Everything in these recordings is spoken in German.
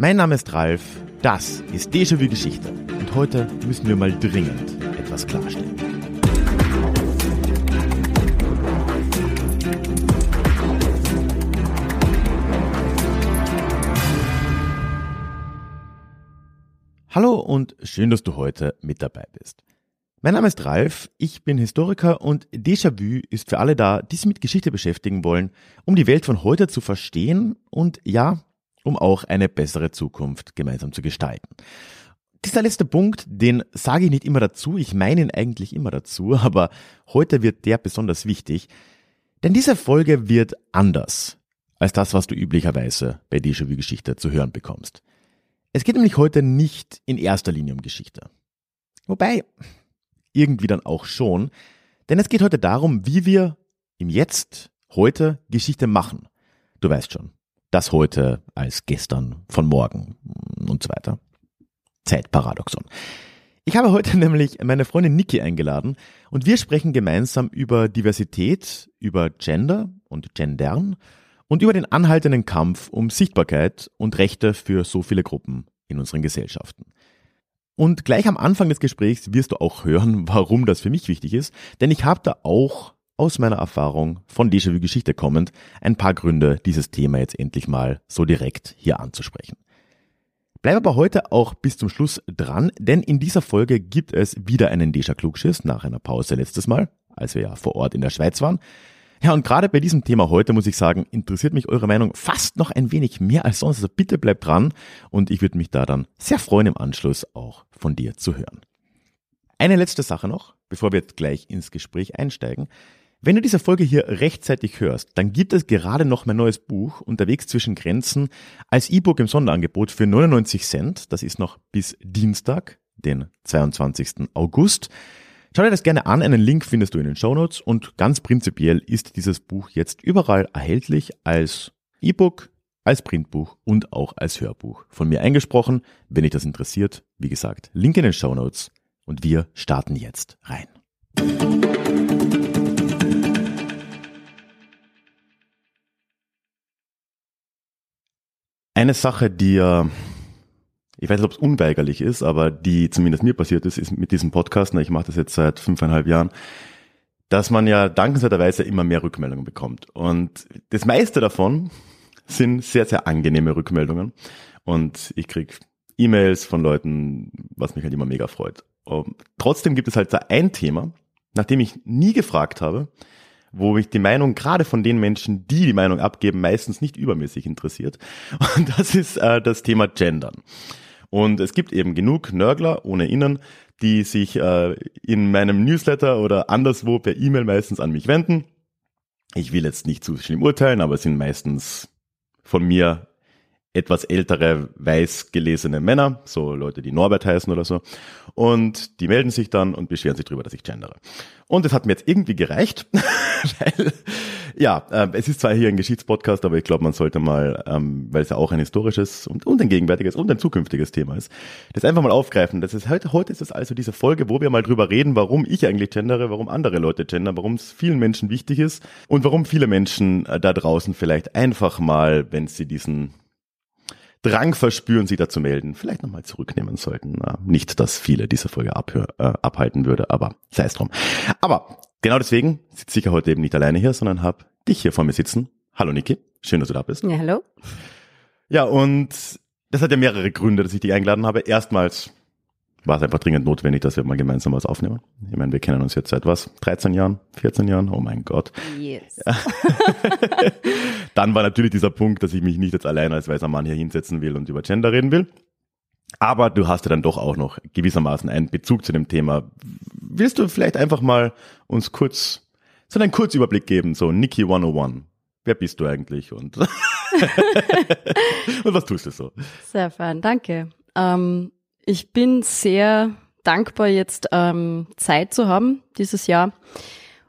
Mein Name ist Ralf, das ist Déjà-vu Geschichte und heute müssen wir mal dringend etwas klarstellen. Hallo und schön, dass du heute mit dabei bist. Mein Name ist Ralf, ich bin Historiker und Déjà-vu ist für alle da, die sich mit Geschichte beschäftigen wollen, um die Welt von heute zu verstehen und ja, um auch eine bessere Zukunft gemeinsam zu gestalten. Dieser letzte Punkt, den sage ich nicht immer dazu, ich meine ihn eigentlich immer dazu, aber heute wird der besonders wichtig, denn diese Folge wird anders als das, was du üblicherweise bei Déjà-vu-Geschichte zu hören bekommst. Es geht nämlich heute nicht in erster Linie um Geschichte. Wobei, irgendwie dann auch schon, denn es geht heute darum, wie wir im Jetzt, heute Geschichte machen. Du weißt schon, das heute als gestern von morgen und so weiter. Zeitparadoxon. Ich habe heute nämlich meine Freundin Niki eingeladen und wir sprechen gemeinsam über Diversität, über Gender und Gendern und über den anhaltenden Kampf um Sichtbarkeit und Rechte für so viele Gruppen in unseren Gesellschaften. Und gleich am Anfang des Gesprächs wirst du auch hören, warum das für mich wichtig ist, denn ich habe da auch aus meiner Erfahrung von Déjà-vu Geschichte kommend ein paar Gründe, dieses Thema jetzt endlich mal so direkt hier anzusprechen. Bleib aber heute auch bis zum Schluss dran, denn in dieser Folge gibt es wieder einen Déjà Klugschiss nach einer Pause letztes Mal, als wir ja vor Ort in der Schweiz waren. Ja, und gerade bei diesem Thema heute muss ich sagen, interessiert mich eure Meinung fast noch ein wenig mehr als sonst. Also bitte bleibt dran und ich würde mich da dann sehr freuen, im Anschluss auch von dir zu hören. Eine letzte Sache noch, bevor wir jetzt gleich ins Gespräch einsteigen. Wenn du diese Folge hier rechtzeitig hörst, dann gibt es gerade noch mein neues Buch Unterwegs zwischen Grenzen als E-Book im Sonderangebot für 99 Cent. Das ist noch bis Dienstag, den 22. August. Schau dir das gerne an, einen Link findest du in den Show Notes und ganz prinzipiell ist dieses Buch jetzt überall erhältlich als E-Book, als Printbuch und auch als Hörbuch. Von mir eingesprochen, wenn dich das interessiert, wie gesagt, Link in den Show Notes und wir starten jetzt rein. Eine Sache, die ja, ich weiß nicht, ob es unweigerlich ist, aber die zumindest mir passiert ist, ist mit diesem Podcast, ich mache das jetzt seit fünfeinhalb Jahren, dass man ja dankenswerterweise immer mehr Rückmeldungen bekommt. Und das meiste davon sind sehr, sehr angenehme Rückmeldungen. Und ich krieg E-Mails von Leuten, was mich halt immer mega freut. Und trotzdem gibt es halt da ein Thema, nach dem ich nie gefragt habe, wo mich die Meinung gerade von den Menschen, die die Meinung abgeben, meistens nicht übermäßig interessiert. Und das ist äh, das Thema Gendern. Und es gibt eben genug Nörgler ohne Innen, die sich äh, in meinem Newsletter oder anderswo per E-Mail meistens an mich wenden. Ich will jetzt nicht zu schlimm urteilen, aber es sind meistens von mir etwas ältere, weiß gelesene Männer, so Leute, die Norbert heißen oder so. Und die melden sich dann und beschweren sich darüber, dass ich gendere. Und es hat mir jetzt irgendwie gereicht, weil, ja, äh, es ist zwar hier ein Geschichtspodcast, aber ich glaube, man sollte mal, ähm, weil es ja auch ein historisches und, und ein gegenwärtiges und ein zukünftiges Thema ist, das einfach mal aufgreifen. Das ist heute, heute ist es also diese Folge, wo wir mal drüber reden, warum ich eigentlich gendere, warum andere Leute gendern, warum es vielen Menschen wichtig ist und warum viele Menschen äh, da draußen vielleicht einfach mal, wenn sie diesen Drang verspüren, sie da zu melden, vielleicht nochmal zurücknehmen sollten. Nicht, dass viele diese Folge abhör, äh, abhalten würde, aber sei es drum. Aber genau deswegen sitze ich ja heute eben nicht alleine hier, sondern habe dich hier vor mir sitzen. Hallo Niki, schön, dass du da bist. Ja, hallo. Ja, und das hat ja mehrere Gründe, dass ich dich eingeladen habe. Erstmals war es einfach dringend notwendig, dass wir mal gemeinsam was aufnehmen. Ich meine, wir kennen uns jetzt seit was? 13 Jahren? 14 Jahren? Oh mein Gott. Yes. Dann war natürlich dieser Punkt, dass ich mich nicht jetzt allein als weißer Mann hier hinsetzen will und über Gender reden will. Aber du hast ja dann doch auch noch gewissermaßen einen Bezug zu dem Thema. Willst du vielleicht einfach mal uns kurz, so einen Kurzüberblick geben, so Nikki 101. Wer bist du eigentlich und, und was tust du so? Sehr fein, danke. Ähm, ich bin sehr dankbar, jetzt ähm, Zeit zu haben dieses Jahr,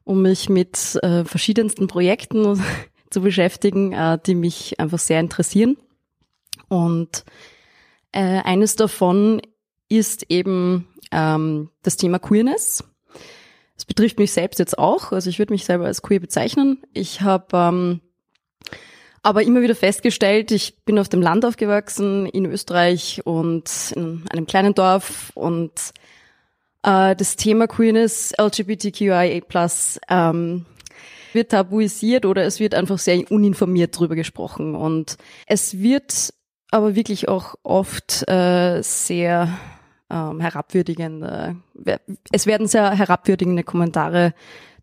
um mich mit äh, verschiedensten Projekten zu beschäftigen, äh, die mich einfach sehr interessieren. Und äh, eines davon ist eben ähm, das Thema Queerness. Es betrifft mich selbst jetzt auch, also ich würde mich selber als queer bezeichnen. Ich habe ähm, aber immer wieder festgestellt, ich bin auf dem Land aufgewachsen in Österreich und in einem kleinen Dorf und äh, das Thema Queerness, LGBTQIA+, ähm, wird tabuisiert oder es wird einfach sehr uninformiert drüber gesprochen. Und es wird aber wirklich auch oft äh, sehr ähm, herabwürdigende, es werden sehr herabwürdigende Kommentare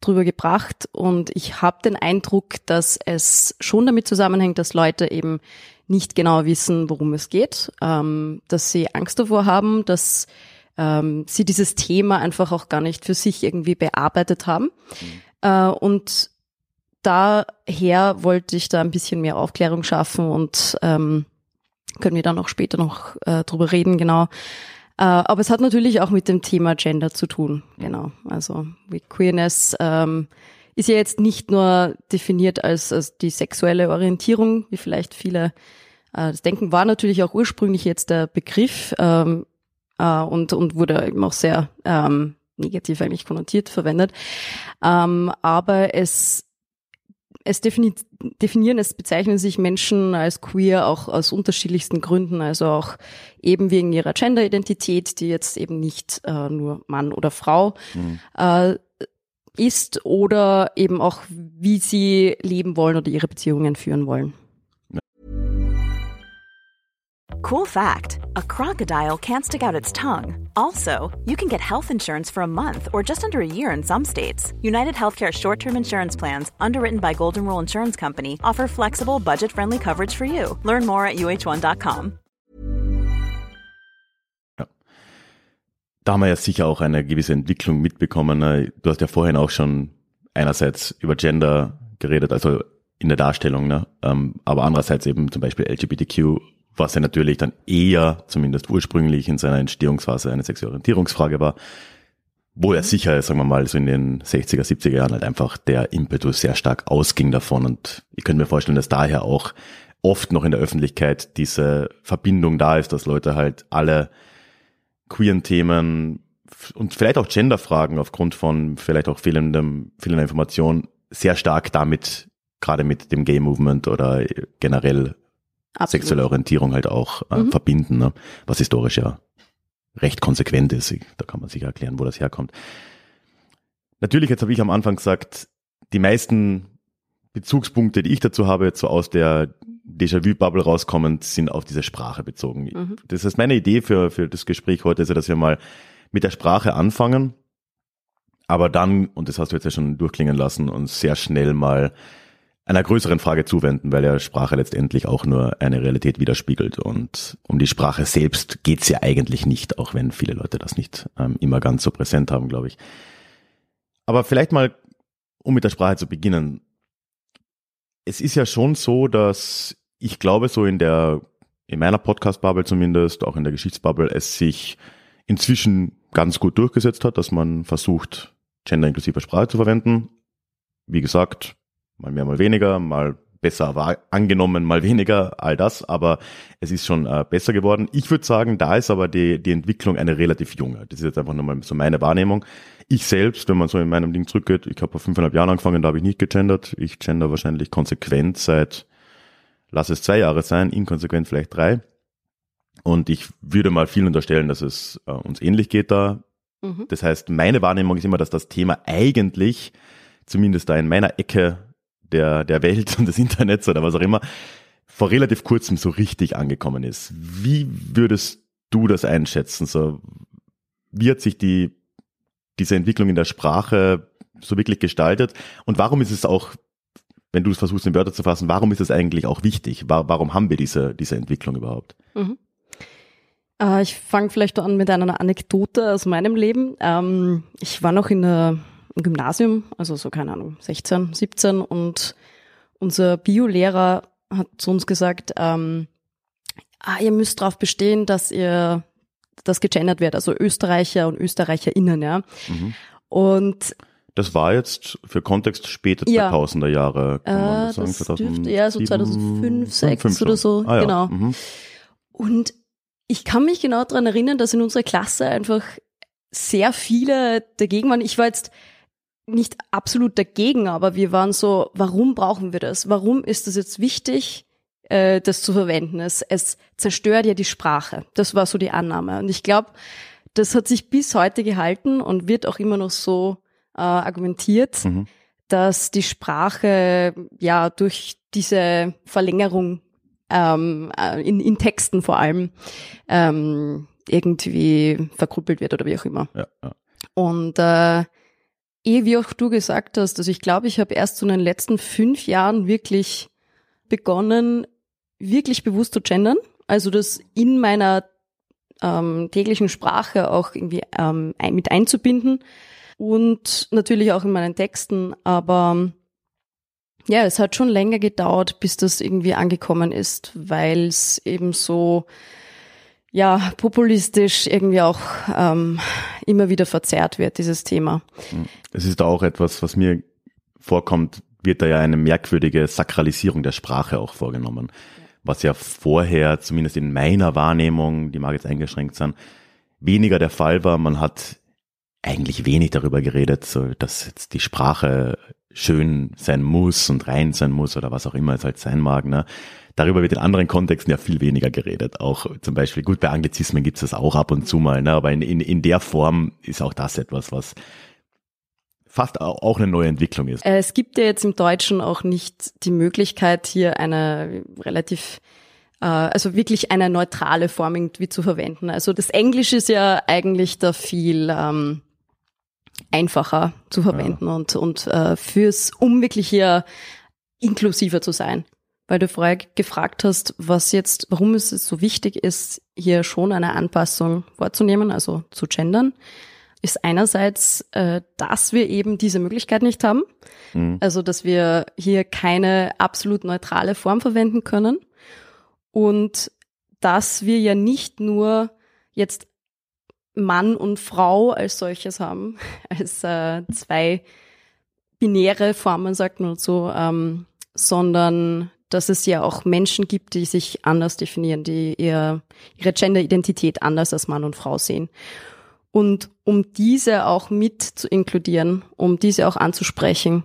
drüber gebracht und ich habe den Eindruck, dass es schon damit zusammenhängt, dass Leute eben nicht genau wissen, worum es geht, ähm, dass sie Angst davor haben, dass ähm, sie dieses Thema einfach auch gar nicht für sich irgendwie bearbeitet haben. Mhm. Äh, und daher wollte ich da ein bisschen mehr Aufklärung schaffen und ähm, können wir dann auch später noch äh, drüber reden, genau. Äh, aber es hat natürlich auch mit dem Thema Gender zu tun, genau. Also Queerness ähm, ist ja jetzt nicht nur definiert als, als die sexuelle Orientierung, wie vielleicht viele äh, das denken, war natürlich auch ursprünglich jetzt der Begriff ähm, äh, und, und wurde eben auch sehr ähm, negativ eigentlich konnotiert verwendet. Ähm, aber es es definieren, es bezeichnen sich Menschen als queer auch aus unterschiedlichsten Gründen, also auch eben wegen ihrer Genderidentität, die jetzt eben nicht äh, nur Mann oder Frau mhm. äh, ist oder eben auch, wie sie leben wollen oder ihre Beziehungen führen wollen. Cool fact a crocodile can't stick out its tongue. Also, you can get health insurance for a month or just under a year in some states. United Healthcare short term insurance plans, underwritten by Golden Rule Insurance Company, offer flexible, budget friendly coverage for you. Learn more at uh1.com. Ja. Da haben wir ja sicher auch eine gewisse Entwicklung mitbekommen. Äh, du hast ja vorhin auch schon einerseits über Gender geredet, also in der Darstellung, ne? Ähm, aber andererseits eben zum Beispiel LGBTQ was ja natürlich dann eher, zumindest ursprünglich in seiner Entstehungsphase, eine sexuelle Orientierungsfrage war, wo er sicher, sagen wir mal, so in den 60er, 70er Jahren halt einfach der Impetus sehr stark ausging davon. Und ich könnte mir vorstellen, dass daher auch oft noch in der Öffentlichkeit diese Verbindung da ist, dass Leute halt alle queeren Themen und vielleicht auch Genderfragen aufgrund von vielleicht auch fehlendem, fehlender Information sehr stark damit, gerade mit dem Gay Movement oder generell Absolut. sexuelle Orientierung halt auch äh, mhm. verbinden, ne? was historisch ja recht konsequent ist. Da kann man sich erklären, wo das herkommt. Natürlich, jetzt habe ich am Anfang gesagt, die meisten Bezugspunkte, die ich dazu habe, jetzt so aus der Déjà-vu-Bubble rauskommend, sind auf diese Sprache bezogen. Mhm. Das ist meine Idee für, für das Gespräch heute, ist ja, dass wir mal mit der Sprache anfangen, aber dann, und das hast du jetzt ja schon durchklingen lassen, uns sehr schnell mal einer größeren Frage zuwenden, weil ja Sprache letztendlich auch nur eine Realität widerspiegelt. Und um die Sprache selbst geht's ja eigentlich nicht, auch wenn viele Leute das nicht ähm, immer ganz so präsent haben, glaube ich. Aber vielleicht mal, um mit der Sprache zu beginnen. Es ist ja schon so, dass ich glaube, so in der, in meiner Podcast-Bubble zumindest, auch in der Geschichtsbubble, es sich inzwischen ganz gut durchgesetzt hat, dass man versucht, genderinklusive Sprache zu verwenden. Wie gesagt, mal mehr, mal weniger, mal besser war angenommen, mal weniger, all das, aber es ist schon äh, besser geworden. Ich würde sagen, da ist aber die, die Entwicklung eine relativ junge. Das ist jetzt einfach nochmal so meine Wahrnehmung. Ich selbst, wenn man so in meinem Ding zurückgeht, ich habe vor fünfeinhalb Jahren angefangen, da habe ich nicht gegendert. Ich gender wahrscheinlich konsequent seit, lass es zwei Jahre sein, inkonsequent vielleicht drei. Und ich würde mal viel unterstellen, dass es äh, uns ähnlich geht da. Mhm. Das heißt, meine Wahrnehmung ist immer, dass das Thema eigentlich, zumindest da in meiner Ecke der, der Welt und des Internets oder was auch immer, vor relativ kurzem so richtig angekommen ist. Wie würdest du das einschätzen? So, wie hat sich die, diese Entwicklung in der Sprache so wirklich gestaltet? Und warum ist es auch, wenn du es versuchst in Wörter zu fassen, warum ist es eigentlich auch wichtig? Warum haben wir diese, diese Entwicklung überhaupt? Mhm. Äh, ich fange vielleicht an mit einer Anekdote aus meinem Leben. Ähm, ich war noch in der im Gymnasium, also so keine Ahnung, 16, 17 und unser Biolehrer hat zu uns gesagt, ähm, ah, ihr müsst darauf bestehen, dass ihr das gegendert wird, also Österreicher und Österreicherinnen, ja. Mhm. Und das war jetzt für Kontext späte 2000er Jahre, kann man äh, das sagen, 2007, dürfte, ja, so 2005, 2006 oder so, ah, ja. genau. Mhm. Und ich kann mich genau daran erinnern, dass in unserer Klasse einfach sehr viele dagegen waren. Ich war jetzt nicht absolut dagegen, aber wir waren so, warum brauchen wir das? Warum ist es jetzt wichtig, äh, das zu verwenden? Es, es zerstört ja die Sprache. Das war so die Annahme. Und ich glaube, das hat sich bis heute gehalten und wird auch immer noch so äh, argumentiert, mhm. dass die Sprache ja durch diese Verlängerung ähm, äh, in, in Texten vor allem ähm, irgendwie verkrüppelt wird oder wie auch immer. Ja, ja. Und äh, eh wie auch du gesagt hast, also ich glaube, ich habe erst so in den letzten fünf Jahren wirklich begonnen, wirklich bewusst zu gendern. Also das in meiner ähm, täglichen Sprache auch irgendwie ähm, ein, mit einzubinden und natürlich auch in meinen Texten. Aber ja, es hat schon länger gedauert, bis das irgendwie angekommen ist, weil es eben so ja populistisch irgendwie auch ähm, immer wieder verzerrt wird, dieses Thema. Es ist auch etwas, was mir vorkommt, wird da ja eine merkwürdige Sakralisierung der Sprache auch vorgenommen. Was ja vorher, zumindest in meiner Wahrnehmung, die mag jetzt eingeschränkt sein, weniger der Fall war. Man hat eigentlich wenig darüber geredet, so, dass jetzt die Sprache schön sein muss und rein sein muss oder was auch immer es halt sein mag. Ne? Darüber wird in anderen Kontexten ja viel weniger geredet. Auch zum Beispiel, gut, bei Anglizismen gibt es das auch ab und zu mal, ne? aber in, in, in der Form ist auch das etwas, was fast auch eine neue Entwicklung ist. Äh, es gibt ja jetzt im Deutschen auch nicht die Möglichkeit, hier eine relativ äh, also wirklich eine neutrale Form irgendwie zu verwenden. Also das Englische ist ja eigentlich da viel ähm, einfacher zu verwenden ja. und, und äh, fürs, um wirklich hier inklusiver zu sein. Weil du vorher gefragt hast, was jetzt, warum es so wichtig ist, hier schon eine Anpassung vorzunehmen, also zu gendern, ist einerseits, äh, dass wir eben diese Möglichkeit nicht haben. Mhm. Also, dass wir hier keine absolut neutrale Form verwenden können. Und dass wir ja nicht nur jetzt Mann und Frau als solches haben, als äh, zwei binäre Formen, sagt man so, ähm, sondern dass es ja auch Menschen gibt, die sich anders definieren, die ihr, ihre Gender-Identität anders als Mann und Frau sehen. Und um diese auch mit zu inkludieren, um diese auch anzusprechen,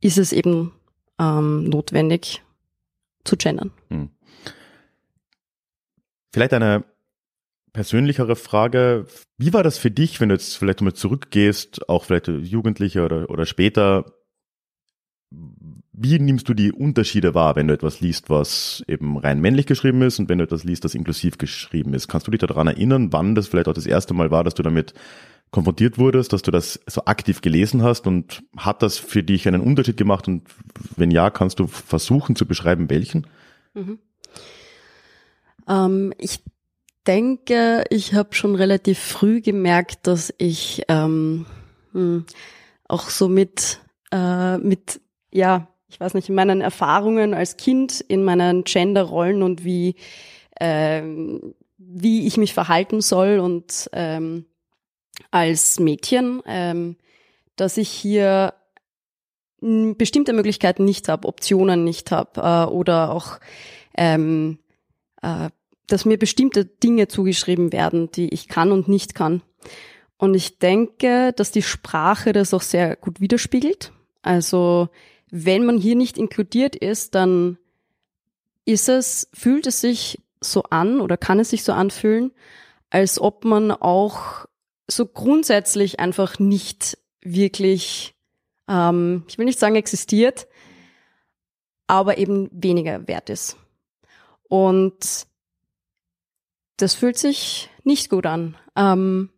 ist es eben ähm, notwendig zu gendern. Hm. Vielleicht eine persönlichere Frage. Wie war das für dich, wenn du jetzt vielleicht mal zurückgehst, auch vielleicht Jugendliche oder, oder später? Wie nimmst du die Unterschiede wahr, wenn du etwas liest, was eben rein männlich geschrieben ist und wenn du etwas liest, das inklusiv geschrieben ist? Kannst du dich daran erinnern, wann das vielleicht auch das erste Mal war, dass du damit konfrontiert wurdest, dass du das so aktiv gelesen hast und hat das für dich einen Unterschied gemacht und wenn ja, kannst du versuchen zu beschreiben, welchen? Mhm. Ähm, ich denke, ich habe schon relativ früh gemerkt, dass ich ähm, hm, auch so mit, äh, mit, ja, ich weiß nicht, in meinen Erfahrungen als Kind, in meinen Genderrollen und wie, ähm, wie ich mich verhalten soll und ähm, als Mädchen, ähm, dass ich hier bestimmte Möglichkeiten nicht habe, Optionen nicht habe äh, oder auch ähm, äh, dass mir bestimmte Dinge zugeschrieben werden, die ich kann und nicht kann. Und ich denke, dass die Sprache das auch sehr gut widerspiegelt. Also wenn man hier nicht inkludiert ist, dann ist es, fühlt es sich so an oder kann es sich so anfühlen, als ob man auch so grundsätzlich einfach nicht wirklich, ähm, ich will nicht sagen existiert, aber eben weniger wert ist. Und das fühlt sich nicht gut an. Ähm,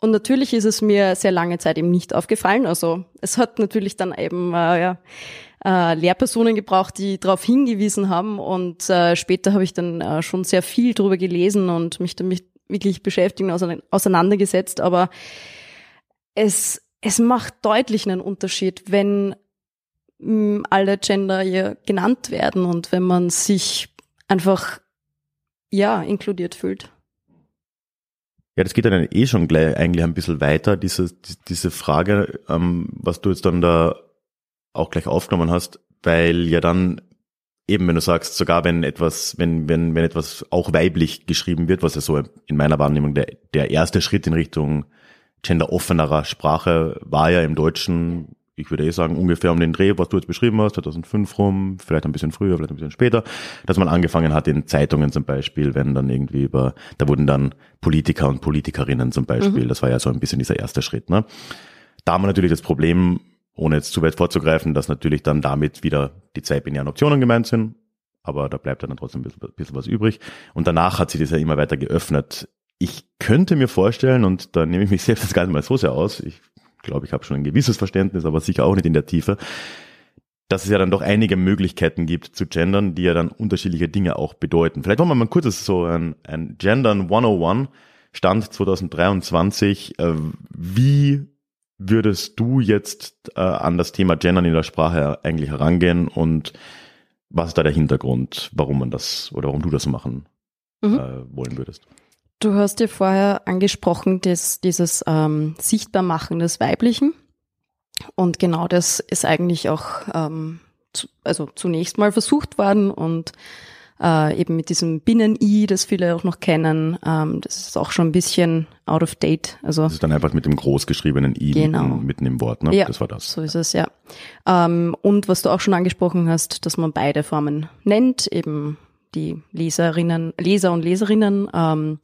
und natürlich ist es mir sehr lange Zeit eben nicht aufgefallen. Also es hat natürlich dann eben äh, ja, äh, Lehrpersonen gebraucht, die darauf hingewiesen haben. Und äh, später habe ich dann äh, schon sehr viel darüber gelesen und mich damit wirklich beschäftigt und auseinandergesetzt. Aber es, es macht deutlich einen Unterschied, wenn mh, alle Gender hier genannt werden und wenn man sich einfach ja, inkludiert fühlt. Ja, das geht dann eh schon gleich eigentlich ein bisschen weiter, diese, diese Frage, ähm, was du jetzt dann da auch gleich aufgenommen hast, weil ja dann eben, wenn du sagst, sogar wenn etwas, wenn, wenn, wenn etwas auch weiblich geschrieben wird, was ja so in meiner Wahrnehmung der, der erste Schritt in Richtung genderoffenerer Sprache war ja im Deutschen ich würde eh sagen, ungefähr um den Dreh, was du jetzt beschrieben hast, 2005 rum, vielleicht ein bisschen früher, vielleicht ein bisschen später, dass man angefangen hat in Zeitungen zum Beispiel, wenn dann irgendwie über, da wurden dann Politiker und Politikerinnen zum Beispiel, mhm. das war ja so ein bisschen dieser erste Schritt. Ne? Da haben wir natürlich das Problem, ohne jetzt zu weit vorzugreifen, dass natürlich dann damit wieder die zwei binären Optionen gemeint sind, aber da bleibt dann trotzdem ein bisschen, ein bisschen was übrig. Und danach hat sich das ja immer weiter geöffnet. Ich könnte mir vorstellen, und da nehme ich mich selbst gar nicht mal so sehr aus, ich glaube, ich habe schon ein gewisses Verständnis, aber sicher auch nicht in der Tiefe, dass es ja dann doch einige Möglichkeiten gibt zu gendern, die ja dann unterschiedliche Dinge auch bedeuten. Vielleicht wollen wir mal kurz so ein, ein Gendern 101 Stand 2023. Äh, wie würdest du jetzt äh, an das Thema Gendern in der Sprache eigentlich herangehen und was ist da der Hintergrund, warum man das oder warum du das machen mhm. äh, wollen würdest? Du hast ja vorher angesprochen, dass dieses ähm, Sichtbarmachen des Weiblichen. Und genau das ist eigentlich auch ähm, zu, also zunächst mal versucht worden und äh, eben mit diesem Binnen-I, das viele auch noch kennen, ähm, das ist auch schon ein bisschen out of date. Also das ist dann einfach mit dem großgeschriebenen I genau. mitten, mitten im Wort, ne? Ja, das war das. So ist es, ja. Ähm, und was du auch schon angesprochen hast, dass man beide Formen nennt, eben die Leserinnen, Leser und Leserinnen. Ähm,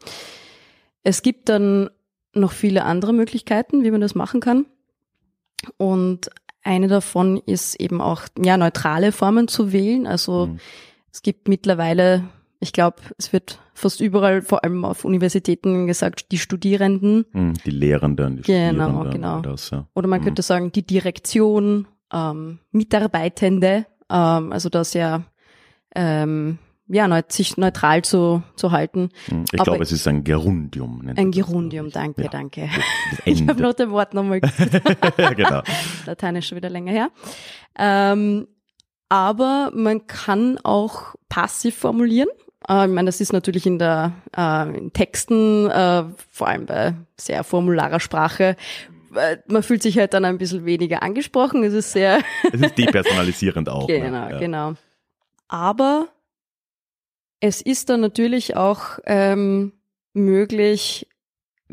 es gibt dann noch viele andere Möglichkeiten, wie man das machen kann. Und eine davon ist eben auch ja neutrale Formen zu wählen. Also mhm. es gibt mittlerweile, ich glaube, es wird fast überall, vor allem auf Universitäten gesagt, die Studierenden. Mhm, die Lehrenden. Die genau, Studierenden genau. Das, ja. Oder man mhm. könnte sagen, die Direktion, ähm, Mitarbeitende, ähm, also das ja ähm, ja, neut, sich neutral zu, zu halten. Hm, ich glaube, es ist ein Gerundium. Ein Gerundium, danke, ja. danke. Ich habe noch das Wort nochmal genau. Lateinisch schon wieder länger her. Ähm, aber man kann auch passiv formulieren. Äh, ich meine, das ist natürlich in der äh, in Texten, äh, vor allem bei sehr formularer Sprache, äh, man fühlt sich halt dann ein bisschen weniger angesprochen. Es ist sehr. es ist depersonalisierend auch. Genau, ne? ja. genau. Aber es ist dann natürlich auch ähm, möglich,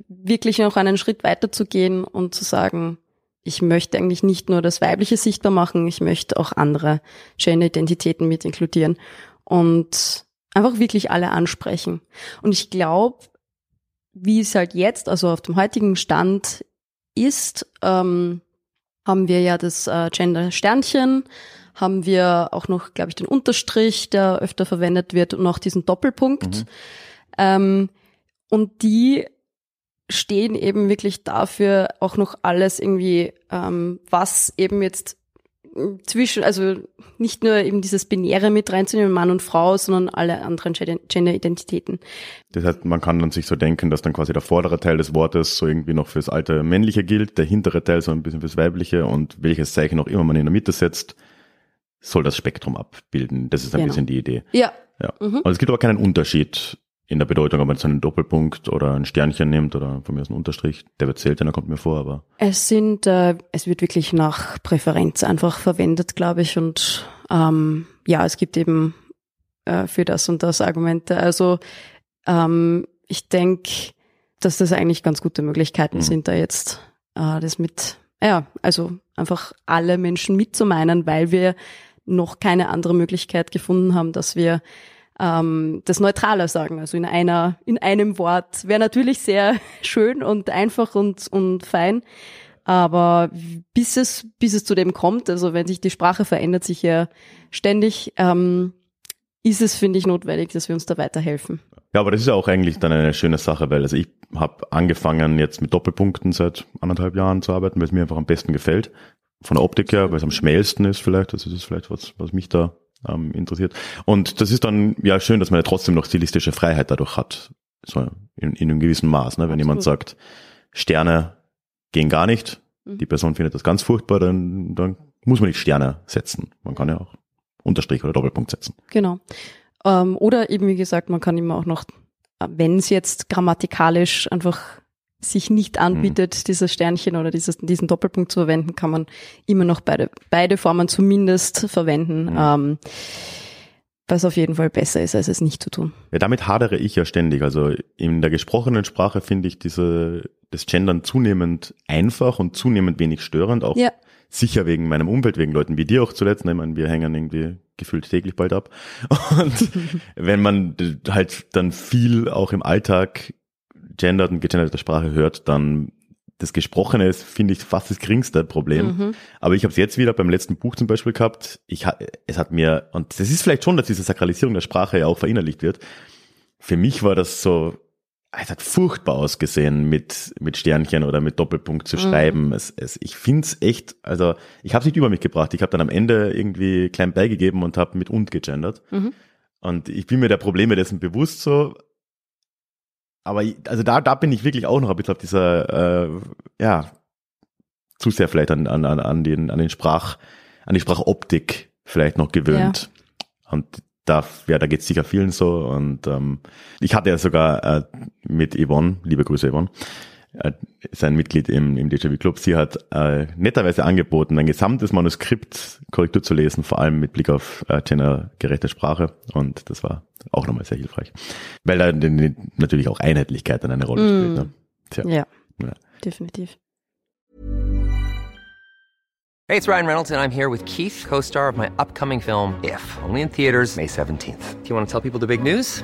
wirklich noch einen Schritt weiter zu gehen und zu sagen, ich möchte eigentlich nicht nur das Weibliche sichtbar machen, ich möchte auch andere Gender-Identitäten mit inkludieren und einfach wirklich alle ansprechen. Und ich glaube, wie es halt jetzt, also auf dem heutigen Stand ist, ähm, haben wir ja das äh, Gender-Sternchen, haben wir auch noch, glaube ich, den Unterstrich, der öfter verwendet wird und noch diesen Doppelpunkt. Mhm. Ähm, und die stehen eben wirklich dafür auch noch alles irgendwie, ähm, was eben jetzt zwischen, also nicht nur eben dieses Binäre mit reinzunehmen, Mann und Frau, sondern alle anderen Gender-Identitäten. Das heißt, man kann dann sich so denken, dass dann quasi der vordere Teil des Wortes so irgendwie noch fürs alte Männliche gilt, der hintere Teil so ein bisschen fürs Weibliche und welches Zeichen auch immer man in der Mitte setzt, soll das Spektrum abbilden. Das ist ein genau. bisschen die Idee. Ja. ja. Mhm. Also es gibt aber keinen Unterschied in der Bedeutung, ob man jetzt einen Doppelpunkt oder ein Sternchen nimmt oder von mir aus einen Unterstrich. Der wird seltener, kommt mir vor, aber. Es sind, äh, es wird wirklich nach Präferenz einfach verwendet, glaube ich. Und ähm, ja, es gibt eben äh, für das und das Argumente. Also ähm, ich denke, dass das eigentlich ganz gute Möglichkeiten mhm. sind, da jetzt äh, das mit, ja, also einfach alle Menschen mitzumeinen, weil wir noch keine andere Möglichkeit gefunden haben, dass wir ähm, das neutraler sagen. Also in einer, in einem Wort wäre natürlich sehr schön und einfach und, und fein. Aber bis es, bis es zu dem kommt, also wenn sich die Sprache verändert sich ja ständig, ähm, ist es, finde ich, notwendig, dass wir uns da weiterhelfen. Ja, aber das ist ja auch eigentlich dann eine schöne Sache, weil also ich habe angefangen jetzt mit Doppelpunkten seit anderthalb Jahren zu arbeiten, weil es mir einfach am besten gefällt von der Optik her, weil es am schmälsten ist vielleicht. Das ist vielleicht was, was mich da ähm, interessiert. Und das ist dann ja schön, dass man ja trotzdem noch stilistische Freiheit dadurch hat. So in, in einem gewissen Maß. Ne? Wenn Absolut. jemand sagt, Sterne gehen gar nicht, mhm. die Person findet das ganz furchtbar, dann, dann muss man nicht Sterne setzen. Man kann ja auch Unterstrich oder Doppelpunkt setzen. Genau. Ähm, oder eben, wie gesagt, man kann immer auch noch, wenn es jetzt grammatikalisch einfach sich nicht anbietet, mhm. dieses Sternchen oder dieses, diesen Doppelpunkt zu verwenden, kann man immer noch beide, beide Formen zumindest verwenden. Mhm. Ähm, was auf jeden Fall besser ist, als es nicht zu tun. Ja, damit hadere ich ja ständig. Also in der gesprochenen Sprache finde ich diese, das Gendern zunehmend einfach und zunehmend wenig störend, auch ja. sicher wegen meinem Umfeld, wegen Leuten wie dir auch zuletzt. Ne? Ich meine, wir hängen irgendwie gefühlt täglich bald ab. Und wenn man halt dann viel auch im Alltag gendert und gegenderte Sprache hört, dann das Gesprochene ist, finde ich, fast das geringste Problem. Mhm. Aber ich habe es jetzt wieder beim letzten Buch zum Beispiel gehabt. Ich, es hat mir, und das ist vielleicht schon, dass diese Sakralisierung der Sprache ja auch verinnerlicht wird. Für mich war das so, es hat furchtbar ausgesehen, mit, mit Sternchen oder mit Doppelpunkt zu mhm. schreiben. Mhm. Es, es, ich find's echt, also ich habe es nicht über mich gebracht. Ich habe dann am Ende irgendwie klein beigegeben und habe mit und gegendert. Mhm. Und ich bin mir der Probleme dessen bewusst so, aber also da, da bin ich wirklich auch noch ein bisschen auf dieser, äh, ja, zu sehr vielleicht an, an, an, den, an den Sprach, an die Sprachoptik vielleicht noch gewöhnt. Ja. Und da, ja, da geht's sicher vielen so. Und ähm, ich hatte ja sogar äh, mit Yvonne, liebe Grüße Yvonne, äh, sein Mitglied im, im DJV Club, sie hat äh, netterweise angeboten, ein gesamtes Manuskript Korrektur zu lesen, vor allem mit Blick auf äh, gendergerechte Sprache. Und das war auch nochmal sehr hilfreich. Weil da natürlich auch Einheitlichkeit dann eine Rolle mm. spielt. Ne? Tja. Ja, ja, definitiv. Hey, it's Ryan Reynolds, and I'm here with Keith, co-star of my upcoming film, If, only in theaters May 17th. Do you want to tell people the big news?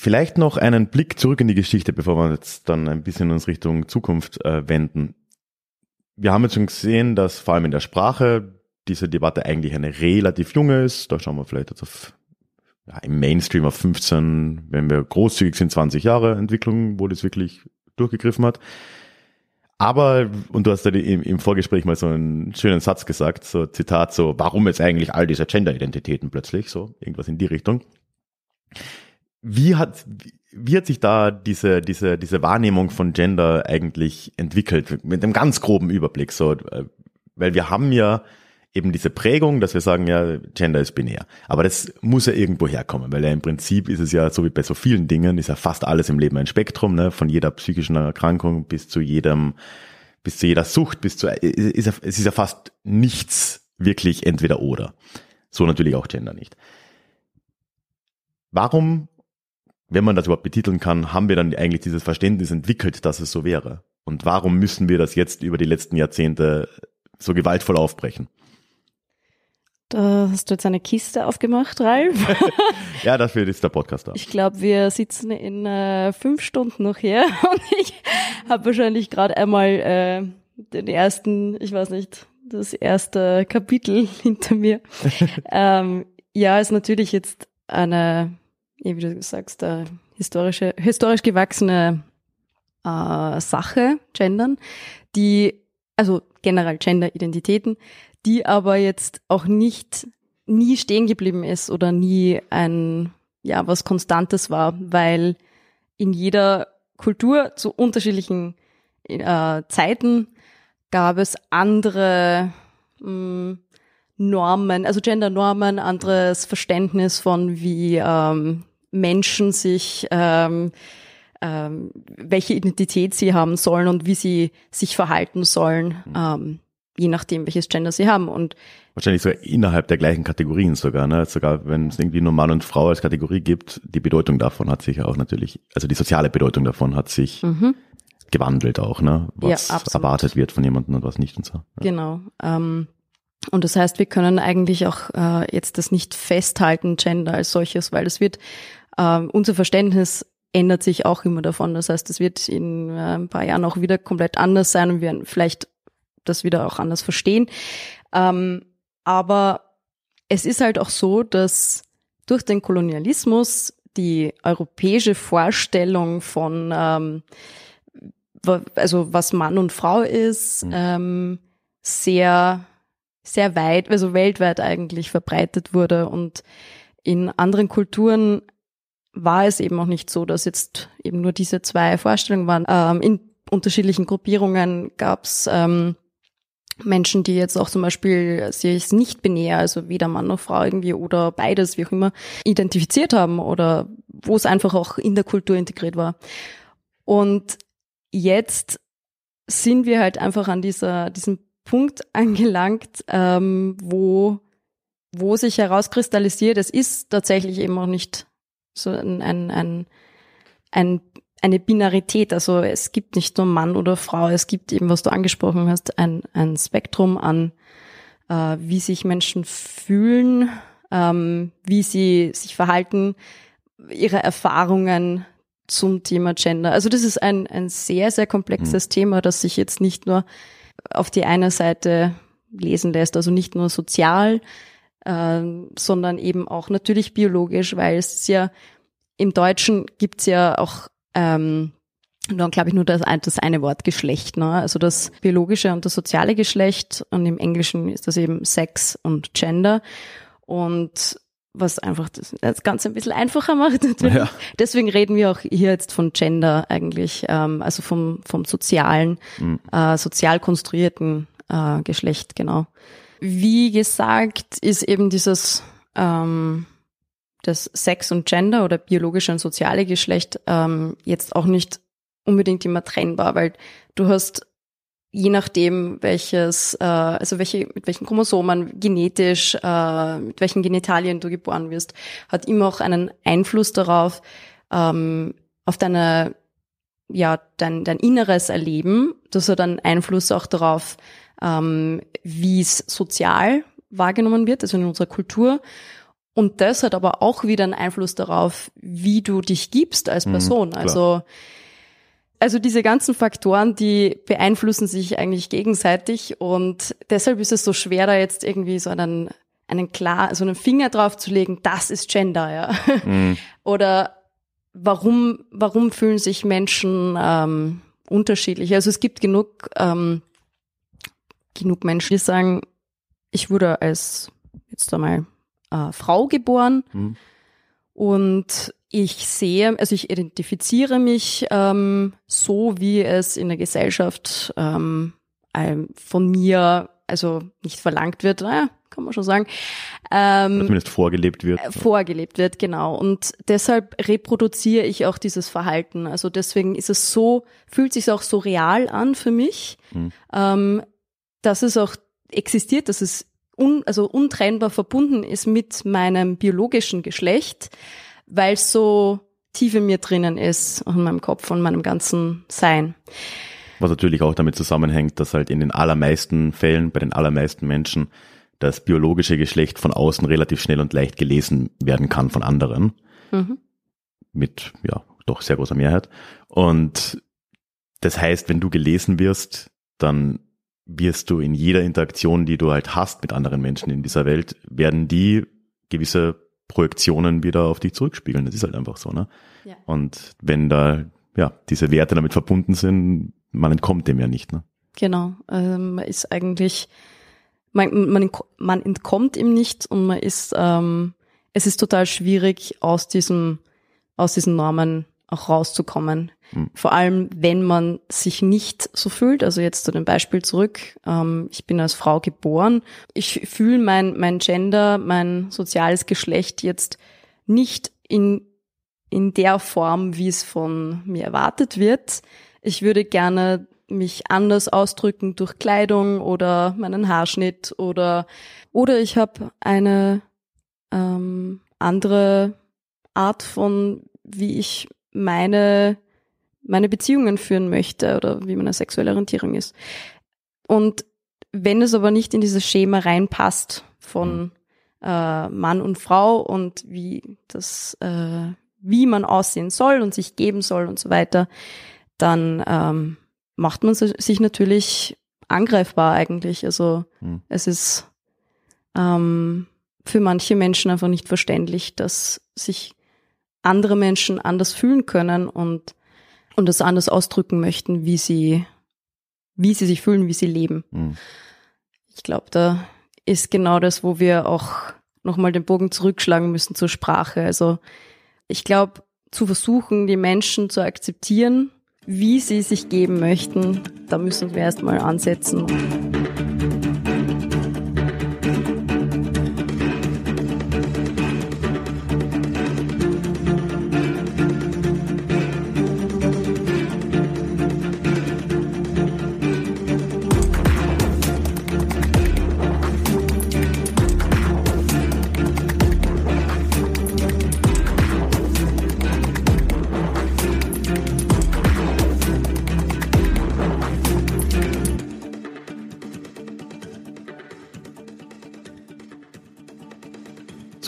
Vielleicht noch einen Blick zurück in die Geschichte, bevor wir jetzt dann ein bisschen uns Richtung Zukunft äh, wenden. Wir haben jetzt schon gesehen, dass vor allem in der Sprache diese Debatte eigentlich eine relativ junge ist. Da schauen wir vielleicht jetzt auf ja, im Mainstream auf 15, wenn wir großzügig sind, 20 Jahre Entwicklung, wo das wirklich durchgegriffen hat. Aber, und du hast ja im, im Vorgespräch mal so einen schönen Satz gesagt, so Zitat, so, warum jetzt eigentlich all diese Gender-Identitäten plötzlich, so, irgendwas in die Richtung. Wie hat, wie hat sich da diese, diese, diese Wahrnehmung von Gender eigentlich entwickelt? Mit einem ganz groben Überblick, so, äh, weil wir haben ja eben diese Prägung, dass wir sagen, ja, Gender ist binär. Aber das muss ja irgendwo herkommen, weil ja im Prinzip ist es ja, so wie bei so vielen Dingen, ist ja fast alles im Leben ein Spektrum, ne, von jeder psychischen Erkrankung bis zu jedem, bis zu jeder Sucht, bis zu, ist ja, es ist ja fast nichts wirklich entweder oder. So natürlich auch Gender nicht. Warum wenn man das überhaupt betiteln kann, haben wir dann eigentlich dieses Verständnis entwickelt, dass es so wäre? Und warum müssen wir das jetzt über die letzten Jahrzehnte so gewaltvoll aufbrechen? Da hast du jetzt eine Kiste aufgemacht, Ralf. ja, dafür ist der Podcast da. Ich glaube, wir sitzen in äh, fünf Stunden noch her und ich habe wahrscheinlich gerade einmal äh, den ersten, ich weiß nicht, das erste Kapitel hinter mir. ähm, ja, ist natürlich jetzt eine wie du sagst, äh, historische, historisch gewachsene äh, Sache, Gendern, die, also generell Gender-Identitäten, die aber jetzt auch nicht nie stehen geblieben ist oder nie ein, ja, was Konstantes war, weil in jeder Kultur zu unterschiedlichen äh, Zeiten gab es andere mh, hm, Normen, also Gender-Normen, anderes Verständnis von wie ähm, Menschen sich, ähm, ähm, welche Identität sie haben sollen und wie sie sich verhalten sollen, mhm. ähm, je nachdem, welches Gender sie haben. Und Wahrscheinlich sogar innerhalb der gleichen Kategorien sogar, ne? Sogar wenn es irgendwie nur Mann und Frau als Kategorie gibt, die Bedeutung davon hat sich auch natürlich, also die soziale Bedeutung davon hat sich mhm. gewandelt auch, ne? Was ja, erwartet wird von jemandem und was nicht und so. Ja. Genau. Ähm, und das heißt, wir können eigentlich auch äh, jetzt das nicht festhalten, Gender als solches, weil es wird ähm, unser Verständnis ändert sich auch immer davon. Das heißt, es wird in äh, ein paar Jahren auch wieder komplett anders sein und wir werden vielleicht das wieder auch anders verstehen. Ähm, aber es ist halt auch so, dass durch den Kolonialismus die europäische Vorstellung von ähm, also was Mann und Frau ist, mhm. ähm, sehr, sehr weit, also weltweit eigentlich verbreitet wurde und in anderen Kulturen war es eben auch nicht so, dass jetzt eben nur diese zwei Vorstellungen waren. Ähm, in unterschiedlichen Gruppierungen gab es ähm, Menschen, die jetzt auch zum Beispiel sich nicht binär, also weder Mann noch Frau irgendwie oder beides, wie auch immer, identifiziert haben oder wo es einfach auch in der Kultur integriert war. Und jetzt sind wir halt einfach an dieser, diesem Punkt angelangt, ähm, wo, wo sich herauskristallisiert, es ist tatsächlich eben auch nicht so ein, ein, ein, ein eine Binarität. Also es gibt nicht nur Mann oder Frau, es gibt eben, was du angesprochen hast, ein, ein Spektrum an, äh, wie sich Menschen fühlen, ähm, wie sie sich verhalten, ihre Erfahrungen zum Thema Gender. Also das ist ein, ein sehr, sehr komplexes mhm. Thema, das sich jetzt nicht nur auf die eine Seite lesen lässt, also nicht nur sozial, äh, sondern eben auch natürlich biologisch, weil es ja im Deutschen gibt's ja auch ähm, dann glaube ich nur das, das eine Wort Geschlecht, ne? also das biologische und das soziale Geschlecht und im Englischen ist das eben Sex und Gender und was einfach das, das Ganze ein bisschen einfacher macht natürlich. Ja. Deswegen reden wir auch hier jetzt von Gender eigentlich, ähm, also vom, vom sozialen, mhm. äh, sozial konstruierten äh, Geschlecht, genau. Wie gesagt, ist eben dieses ähm, das Sex und Gender oder biologische und soziale Geschlecht ähm, jetzt auch nicht unbedingt immer trennbar, weil du hast je nachdem, welches, äh, also welche, mit welchen Chromosomen genetisch, äh, mit welchen Genitalien du geboren wirst, hat immer auch einen Einfluss darauf, ähm, auf deine, ja, dein, dein inneres Erleben. Das hat einen Einfluss auch darauf, ähm, wie es sozial wahrgenommen wird, also in unserer Kultur. Und das hat aber auch wieder einen Einfluss darauf, wie du dich gibst als mhm, Person. Mhm, also, also diese ganzen Faktoren, die beeinflussen sich eigentlich gegenseitig und deshalb ist es so schwer, da jetzt irgendwie so einen, einen klar, so einen Finger drauf zu legen, das ist Gender, ja. Mhm. Oder warum, warum fühlen sich Menschen ähm, unterschiedlich? Also es gibt genug, ähm, genug Menschen, die sagen, ich wurde als jetzt einmal äh, Frau geboren. Mhm. Und ich sehe, also ich identifiziere mich ähm, so, wie es in der Gesellschaft ähm, von mir, also nicht verlangt wird, naja, kann man schon sagen. Ähm, Zumindest vorgelebt wird. Äh, vorgelebt wird, genau. Und deshalb reproduziere ich auch dieses Verhalten. Also deswegen ist es so, fühlt sich auch so real an für mich, mhm. ähm, dass es auch existiert, dass es un, also untrennbar verbunden ist mit meinem biologischen Geschlecht, weil es so tief in mir drinnen ist, in meinem Kopf und meinem ganzen Sein. Was natürlich auch damit zusammenhängt, dass halt in den allermeisten Fällen, bei den allermeisten Menschen, das biologische Geschlecht von außen relativ schnell und leicht gelesen werden kann von anderen. Mhm. Mit, ja, doch sehr großer Mehrheit. Und das heißt, wenn du gelesen wirst, dann wirst du in jeder Interaktion, die du halt hast mit anderen Menschen in dieser Welt, werden die gewisse Projektionen wieder auf dich zurückspiegeln. Das ist halt einfach so, ne? Ja. Und wenn da, ja, diese Werte damit verbunden sind, man entkommt dem ja nicht, ne? Genau. Ähm, man ist eigentlich, man, man, man entkommt ihm nicht und man ist, ähm, es ist total schwierig, aus diesem, aus diesen Normen auch rauszukommen. Mhm. Vor allem, wenn man sich nicht so fühlt. Also jetzt zu dem Beispiel zurück. Ähm, ich bin als Frau geboren. Ich fühle mein, mein Gender, mein soziales Geschlecht jetzt nicht in, in der Form, wie es von mir erwartet wird. Ich würde gerne mich anders ausdrücken durch Kleidung oder meinen Haarschnitt oder oder ich habe eine ähm, andere Art von wie ich meine, meine Beziehungen führen möchte oder wie meine sexuelle Orientierung ist. Und wenn es aber nicht in dieses Schema reinpasst von mhm. äh, Mann und Frau und wie das, äh, wie man aussehen soll und sich geben soll und so weiter, dann ähm, macht man sich natürlich angreifbar eigentlich. Also mhm. es ist ähm, für manche Menschen einfach nicht verständlich, dass sich andere Menschen anders fühlen können und, und das anders ausdrücken möchten, wie sie, wie sie sich fühlen, wie sie leben. Mhm. Ich glaube, da ist genau das, wo wir auch nochmal den Bogen zurückschlagen müssen zur Sprache. Also ich glaube, zu versuchen, die Menschen zu akzeptieren, wie sie sich geben möchten, da müssen wir erstmal ansetzen.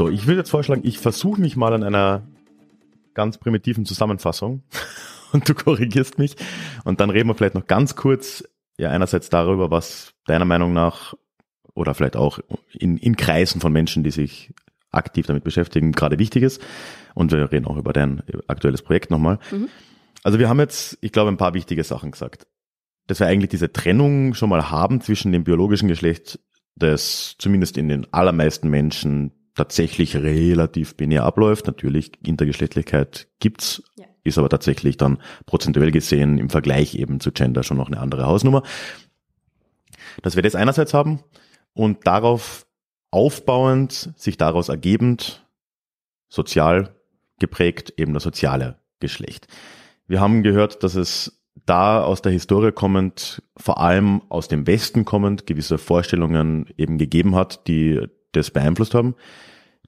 So, ich würde jetzt vorschlagen, ich versuche mich mal an einer ganz primitiven Zusammenfassung und du korrigierst mich und dann reden wir vielleicht noch ganz kurz ja einerseits darüber, was deiner Meinung nach oder vielleicht auch in, in Kreisen von Menschen, die sich aktiv damit beschäftigen, gerade wichtig ist. Und wir reden auch über dein aktuelles Projekt nochmal. Mhm. Also wir haben jetzt, ich glaube, ein paar wichtige Sachen gesagt. Dass wir eigentlich diese Trennung schon mal haben zwischen dem biologischen Geschlecht, das zumindest in den allermeisten Menschen tatsächlich relativ binär abläuft. Natürlich, Intergeschlechtlichkeit gibt's, ja. ist aber tatsächlich dann prozentuell gesehen im Vergleich eben zu Gender schon noch eine andere Hausnummer. Dass wir das einerseits haben und darauf aufbauend, sich daraus ergebend, sozial geprägt, eben das soziale Geschlecht. Wir haben gehört, dass es da aus der Historie kommend, vor allem aus dem Westen kommend, gewisse Vorstellungen eben gegeben hat, die das beeinflusst haben.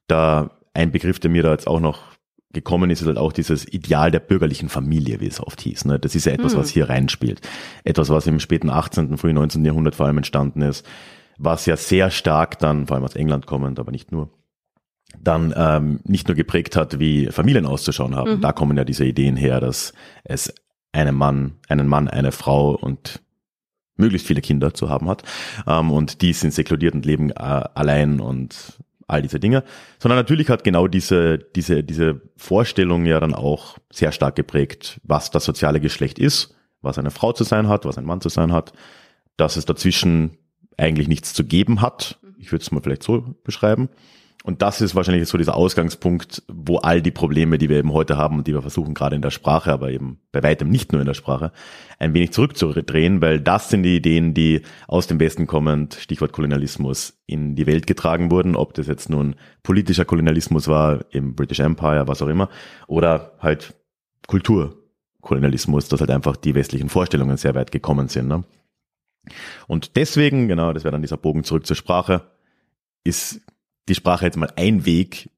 Da ein Begriff, der mir da jetzt auch noch gekommen ist, ist halt auch dieses Ideal der bürgerlichen Familie, wie es oft hieß. Ne? Das ist ja etwas, hm. was hier reinspielt. Etwas, was im späten 18., frühen 19. Jahrhundert vor allem entstanden ist, was ja sehr stark dann, vor allem aus England kommend, aber nicht nur, dann ähm, nicht nur geprägt hat, wie Familien auszuschauen haben. Mhm. Da kommen ja diese Ideen her, dass es einen Mann, einen Mann, eine Frau und möglichst viele Kinder zu haben hat. Ähm, und die sind sekludiert und leben äh, allein und all diese Dinge. Sondern natürlich hat genau diese, diese, diese Vorstellung ja dann auch sehr stark geprägt, was das soziale Geschlecht ist, was eine Frau zu sein hat, was ein Mann zu sein hat, dass es dazwischen eigentlich nichts zu geben hat. Ich würde es mal vielleicht so beschreiben. Und das ist wahrscheinlich so dieser Ausgangspunkt, wo all die Probleme, die wir eben heute haben und die wir versuchen gerade in der Sprache, aber eben bei weitem nicht nur in der Sprache, ein wenig zurückzudrehen, weil das sind die Ideen, die aus dem Westen kommend, Stichwort Kolonialismus, in die Welt getragen wurden, ob das jetzt nun politischer Kolonialismus war im British Empire, was auch immer, oder halt Kulturkolonialismus, dass halt einfach die westlichen Vorstellungen sehr weit gekommen sind. Ne? Und deswegen, genau, das wäre dann dieser Bogen zurück zur Sprache, ist die Sprache jetzt mal ein Weg,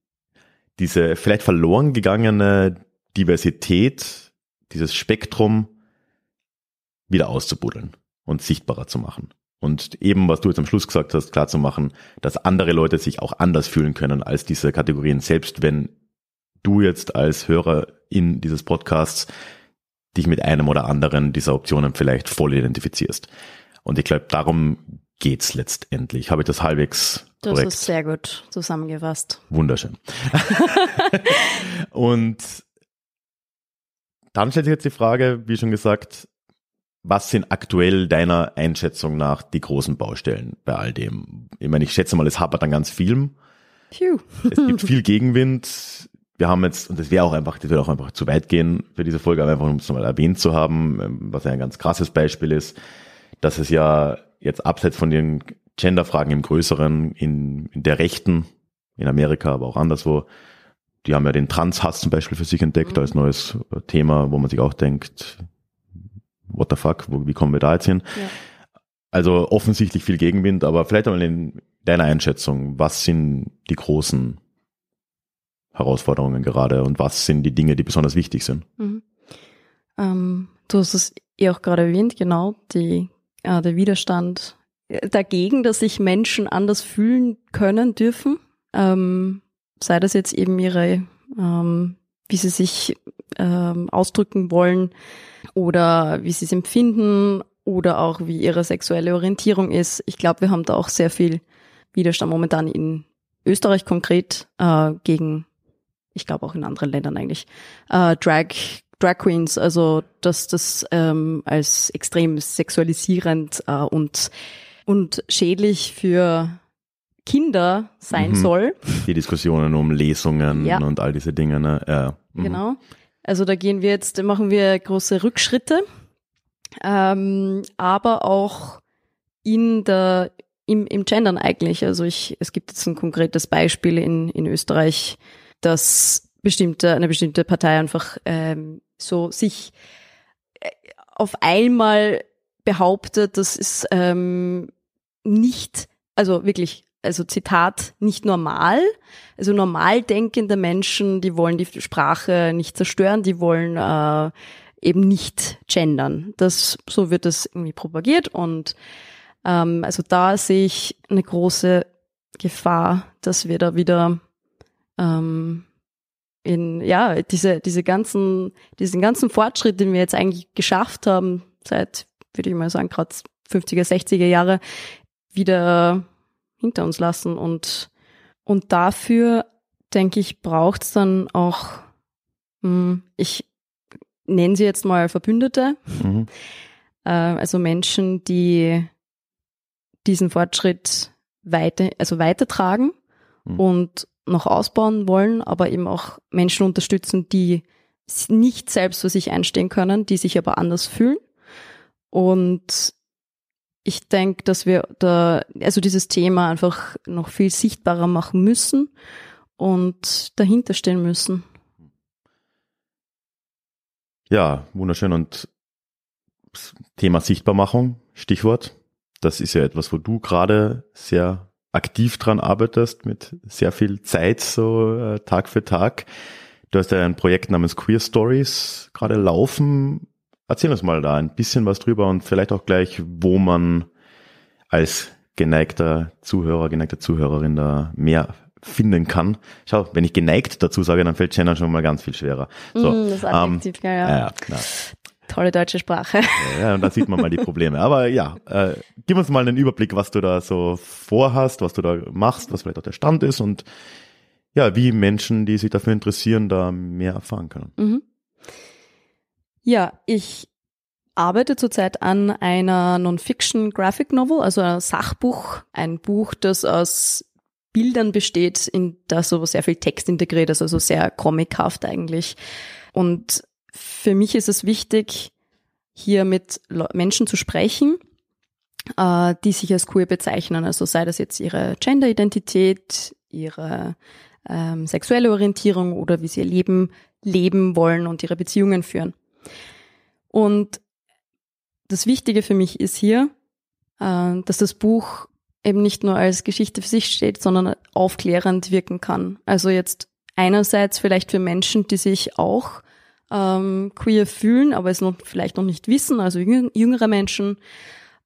diese vielleicht verloren gegangene Diversität, dieses Spektrum wieder auszubuddeln und sichtbarer zu machen. Und eben, was du jetzt am Schluss gesagt hast, klar zu machen, dass andere Leute sich auch anders fühlen können als diese Kategorien, selbst wenn du jetzt als Hörer in dieses Podcasts dich mit einem oder anderen dieser Optionen vielleicht voll identifizierst. Und ich glaube, darum geht's letztendlich. Habe ich das halbwegs das korrekt? ist sehr gut zusammengefasst. Wunderschön. und dann stellt sich jetzt die Frage, wie schon gesagt, was sind aktuell deiner Einschätzung nach die großen Baustellen bei all dem? Ich meine, ich schätze mal, es hapert dann ganz viel. Phew. Es gibt viel Gegenwind. Wir haben jetzt, und das wäre auch einfach, das wird auch einfach zu weit gehen für diese Folge, aber einfach um es nochmal erwähnt zu haben, was ein ganz krasses Beispiel ist, dass es ja jetzt abseits von den Genderfragen im Größeren in, in der Rechten, in Amerika, aber auch anderswo, die haben ja den Transhass zum Beispiel für sich entdeckt mhm. als neues Thema, wo man sich auch denkt, what the fuck, wo, wie kommen wir da jetzt hin? Ja. Also offensichtlich viel Gegenwind, aber vielleicht einmal in deiner Einschätzung, was sind die großen Herausforderungen gerade und was sind die Dinge, die besonders wichtig sind? Mhm. Ähm, du hast es eh auch gerade erwähnt, genau, die äh, der Widerstand dagegen, dass sich Menschen anders fühlen können dürfen, ähm, sei das jetzt eben ihre, ähm, wie sie sich ähm, ausdrücken wollen oder wie sie es empfinden oder auch wie ihre sexuelle Orientierung ist. Ich glaube, wir haben da auch sehr viel Widerstand momentan in Österreich konkret äh, gegen, ich glaube auch in anderen Ländern eigentlich, äh, Drag Drag Queens, also dass das ähm, als extrem sexualisierend äh, und, und schädlich für Kinder sein mhm. soll. Die Diskussionen um Lesungen ja. und all diese Dinge. Ne? Ja. Mhm. Genau. Also da gehen wir jetzt, machen wir große Rückschritte, ähm, aber auch in der im, im Gendern eigentlich. Also ich, es gibt jetzt ein konkretes Beispiel in, in Österreich, dass bestimmte, eine bestimmte Partei einfach ähm, so sich äh, auf einmal behauptet, das ist ähm, nicht, also wirklich, also Zitat, nicht normal. Also normal denkende Menschen, die wollen die Sprache nicht zerstören, die wollen äh, eben nicht gendern. Das, so wird das irgendwie propagiert und ähm, also da sehe ich eine große Gefahr, dass wir da wieder ähm, in, ja, diese, diese ganzen, diesen ganzen Fortschritt, den wir jetzt eigentlich geschafft haben, seit, würde ich mal sagen, gerade 50er, 60er Jahre, wieder hinter uns lassen. Und, und dafür, denke ich, braucht es dann auch, hm, ich nenne sie jetzt mal Verbündete, mhm. äh, also Menschen, die diesen Fortschritt weiter, also weitertragen mhm. und noch ausbauen wollen, aber eben auch Menschen unterstützen, die nicht selbst für sich einstehen können, die sich aber anders fühlen. Und ich denke, dass wir da, also dieses Thema einfach noch viel sichtbarer machen müssen und dahinter stehen müssen. Ja, wunderschön. Und Thema Sichtbarmachung, Stichwort. Das ist ja etwas, wo du gerade sehr aktiv dran arbeitest, mit sehr viel Zeit, so äh, Tag für Tag. Du hast ja ein Projekt namens Queer Stories gerade laufen. Erzähl uns mal da ein bisschen was drüber und vielleicht auch gleich, wo man als geneigter Zuhörer, geneigte Zuhörerin da mehr finden kann. Schau, wenn ich geneigt dazu sage, dann fällt Shannon schon mal ganz viel schwerer. So, mm, das Adjektiv, ähm, ja, ja. ja, ja Tolle deutsche Sprache. Ja, und da sieht man mal die Probleme. Aber ja, äh, gib uns mal einen Überblick, was du da so vorhast, was du da machst, was vielleicht auch der Stand ist und ja, wie Menschen, die sich dafür interessieren, da mehr erfahren können. Mhm. Ja, ich arbeite zurzeit an einer Non-Fiction Graphic Novel, also ein Sachbuch, ein Buch, das aus Bildern besteht, in das so sehr viel Text integriert ist, also sehr comichaft eigentlich. Und für mich ist es wichtig, hier mit Menschen zu sprechen, äh, die sich als queer bezeichnen. Also sei das jetzt ihre Gender-Identität, ihre ähm, sexuelle Orientierung oder wie sie ihr Leben leben wollen und ihre Beziehungen führen. Und das Wichtige für mich ist hier, äh, dass das Buch eben nicht nur als Geschichte für sich steht, sondern aufklärend wirken kann. Also jetzt einerseits vielleicht für Menschen, die sich auch ähm, queer fühlen, aber es noch vielleicht noch nicht wissen, also jüngere Menschen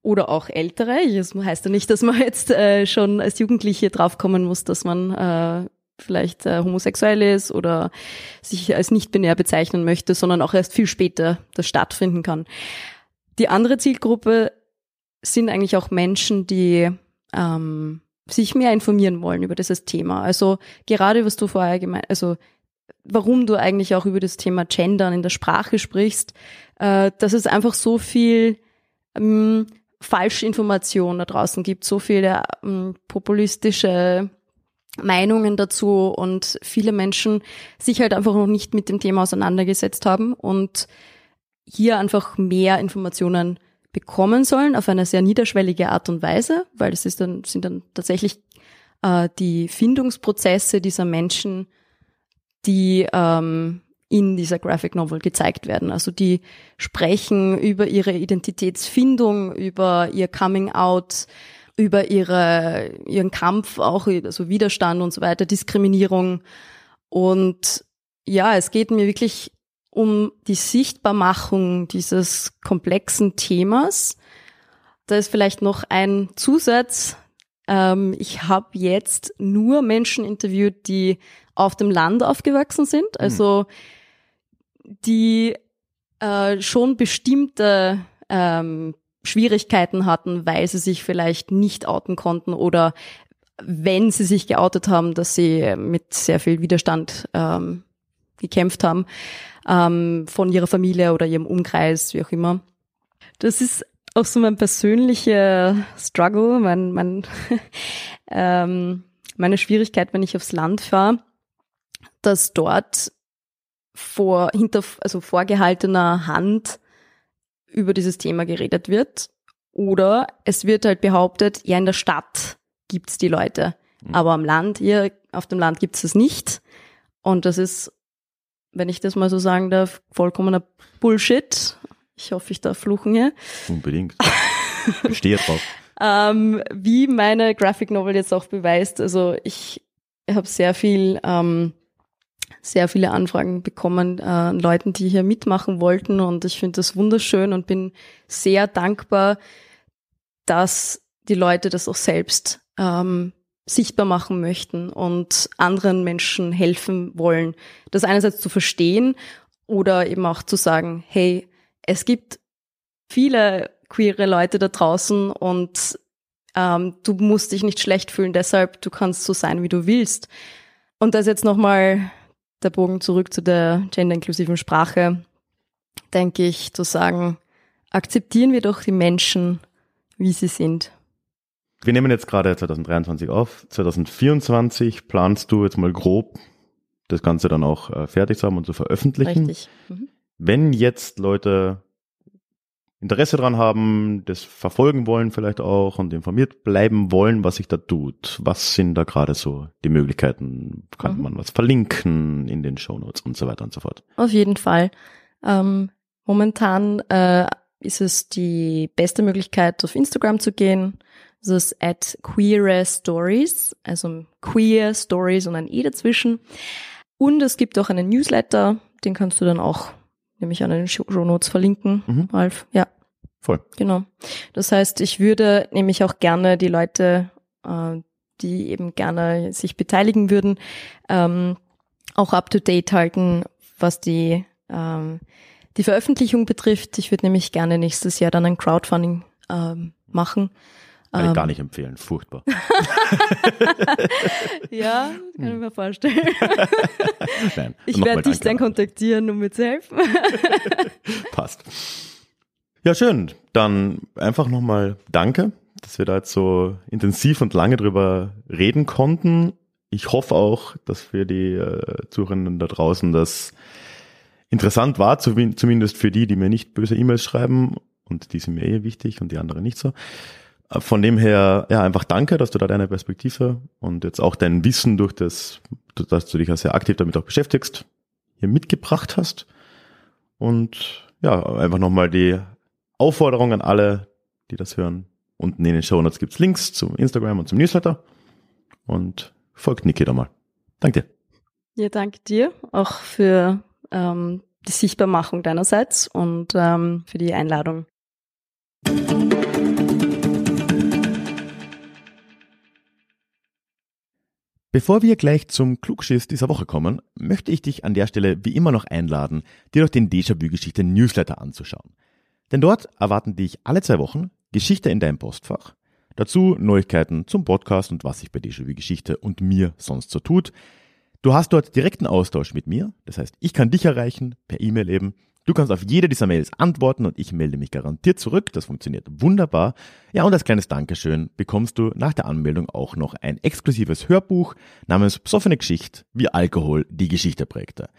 oder auch ältere. Das heißt ja nicht, dass man jetzt äh, schon als Jugendliche draufkommen muss, dass man äh, vielleicht äh, homosexuell ist oder sich als nicht-binär bezeichnen möchte, sondern auch erst viel später das stattfinden kann. Die andere Zielgruppe sind eigentlich auch Menschen, die ähm, sich mehr informieren wollen über dieses Thema. Also gerade was du vorher gemeint, also warum du eigentlich auch über das Thema Gendern in der Sprache sprichst, äh, dass es einfach so viel ähm, Falschinformation da draußen gibt, so viele ähm, populistische Meinungen dazu und viele Menschen sich halt einfach noch nicht mit dem Thema auseinandergesetzt haben und hier einfach mehr Informationen bekommen sollen auf eine sehr niederschwellige Art und Weise, weil es ist dann, sind dann tatsächlich äh, die Findungsprozesse dieser Menschen die ähm, in dieser Graphic Novel gezeigt werden. Also die sprechen über ihre Identitätsfindung, über ihr Coming Out, über ihre, ihren Kampf, auch also Widerstand und so weiter, Diskriminierung. Und ja, es geht mir wirklich um die Sichtbarmachung dieses komplexen Themas. Da ist vielleicht noch ein Zusatz. Ähm, ich habe jetzt nur Menschen interviewt, die auf dem Land aufgewachsen sind, hm. also die äh, schon bestimmte ähm, Schwierigkeiten hatten, weil sie sich vielleicht nicht outen konnten oder wenn sie sich geoutet haben, dass sie mit sehr viel Widerstand ähm, gekämpft haben ähm, von ihrer Familie oder ihrem Umkreis, wie auch immer. Das ist auch so mein persönlicher Struggle, mein, mein ähm, meine Schwierigkeit, wenn ich aufs Land fahre, dass dort vor, hinter, also vorgehaltener Hand über dieses Thema geredet wird. Oder es wird halt behauptet, ja, in der Stadt gibt's die Leute. Mhm. Aber am Land, hier auf dem Land gibt's es nicht. Und das ist, wenn ich das mal so sagen darf, vollkommener Bullshit. Ich hoffe, ich darf fluchen hier. Unbedingt. Bestehe drauf. ähm, wie meine Graphic Novel jetzt auch beweist. Also ich habe sehr viel ähm, sehr viele Anfragen bekommen äh, Leuten, die hier mitmachen wollten und ich finde das wunderschön und bin sehr dankbar, dass die Leute das auch selbst ähm, sichtbar machen möchten und anderen Menschen helfen wollen. Das einerseits zu verstehen oder eben auch zu sagen, hey, es gibt viele queere Leute da draußen und ähm, du musst dich nicht schlecht fühlen, deshalb du kannst so sein, wie du willst. Und das jetzt nochmal der Bogen zurück zu der genderinklusiven Sprache, denke ich, zu sagen, akzeptieren wir doch die Menschen, wie sie sind. Wir nehmen jetzt gerade 2023 auf. 2024 planst du jetzt mal grob, das Ganze dann auch äh, fertig zu haben und zu veröffentlichen. Richtig. Mhm. Wenn jetzt Leute Interesse dran haben, das verfolgen wollen vielleicht auch und informiert bleiben wollen, was sich da tut. Was sind da gerade so die Möglichkeiten? Kann Mhm. man was verlinken in den Shownotes und so weiter und so fort? Auf jeden Fall. Ähm, momentan äh, ist es die beste Möglichkeit, auf Instagram zu gehen. Das ist at queer stories, also queer stories und ein E dazwischen. Und es gibt auch einen Newsletter, den kannst du dann auch nämlich an den Show Notes verlinken, Mhm. Ralf. Ja, Voll. genau. Das heißt, ich würde nämlich auch gerne die Leute, äh, die eben gerne sich beteiligen würden, ähm, auch up to date halten, was die, ähm, die Veröffentlichung betrifft. Ich würde nämlich gerne nächstes Jahr dann ein Crowdfunding ähm, machen. Kann ich Ähm, gar nicht empfehlen. Furchtbar. Ja, kann ich mir vorstellen. Nein. Ich werde dich dann kontaktieren, um mir zu helfen. Passt. Ja, schön. Dann einfach nochmal danke, dass wir da jetzt so intensiv und lange drüber reden konnten. Ich hoffe auch, dass für die äh, Zuhörenden da draußen das interessant war, zu- zumindest für die, die mir nicht böse E-Mails schreiben und die sind mir eh wichtig und die anderen nicht so. Von dem her, ja, einfach danke, dass du da deine Perspektive und jetzt auch dein Wissen durch das, dass du dich ja sehr aktiv damit auch beschäftigst, hier mitgebracht hast. Und ja, einfach nochmal die Aufforderung an alle, die das hören. Unten in den Show Notes gibt's Links zum Instagram und zum Newsletter. Und folgt Niki da mal. Danke dir. Ja, danke dir auch für ähm, die Sichtbarmachung deinerseits und ähm, für die Einladung. Bevor wir gleich zum Klugschiss dieser Woche kommen, möchte ich dich an der Stelle wie immer noch einladen, dir doch den Déjà-vu-Geschichte Newsletter anzuschauen. Denn dort erwarten dich alle zwei Wochen Geschichte in deinem Postfach, dazu Neuigkeiten zum Podcast und was sich bei Déjà-vu-Geschichte und mir sonst so tut. Du hast dort direkten Austausch mit mir, das heißt, ich kann dich erreichen, per E-Mail eben. Du kannst auf jede dieser Mails antworten und ich melde mich garantiert zurück. Das funktioniert wunderbar. Ja, und als kleines Dankeschön bekommst du nach der Anmeldung auch noch ein exklusives Hörbuch namens Psoffene Geschichte, wie Alkohol die Geschichte prägte.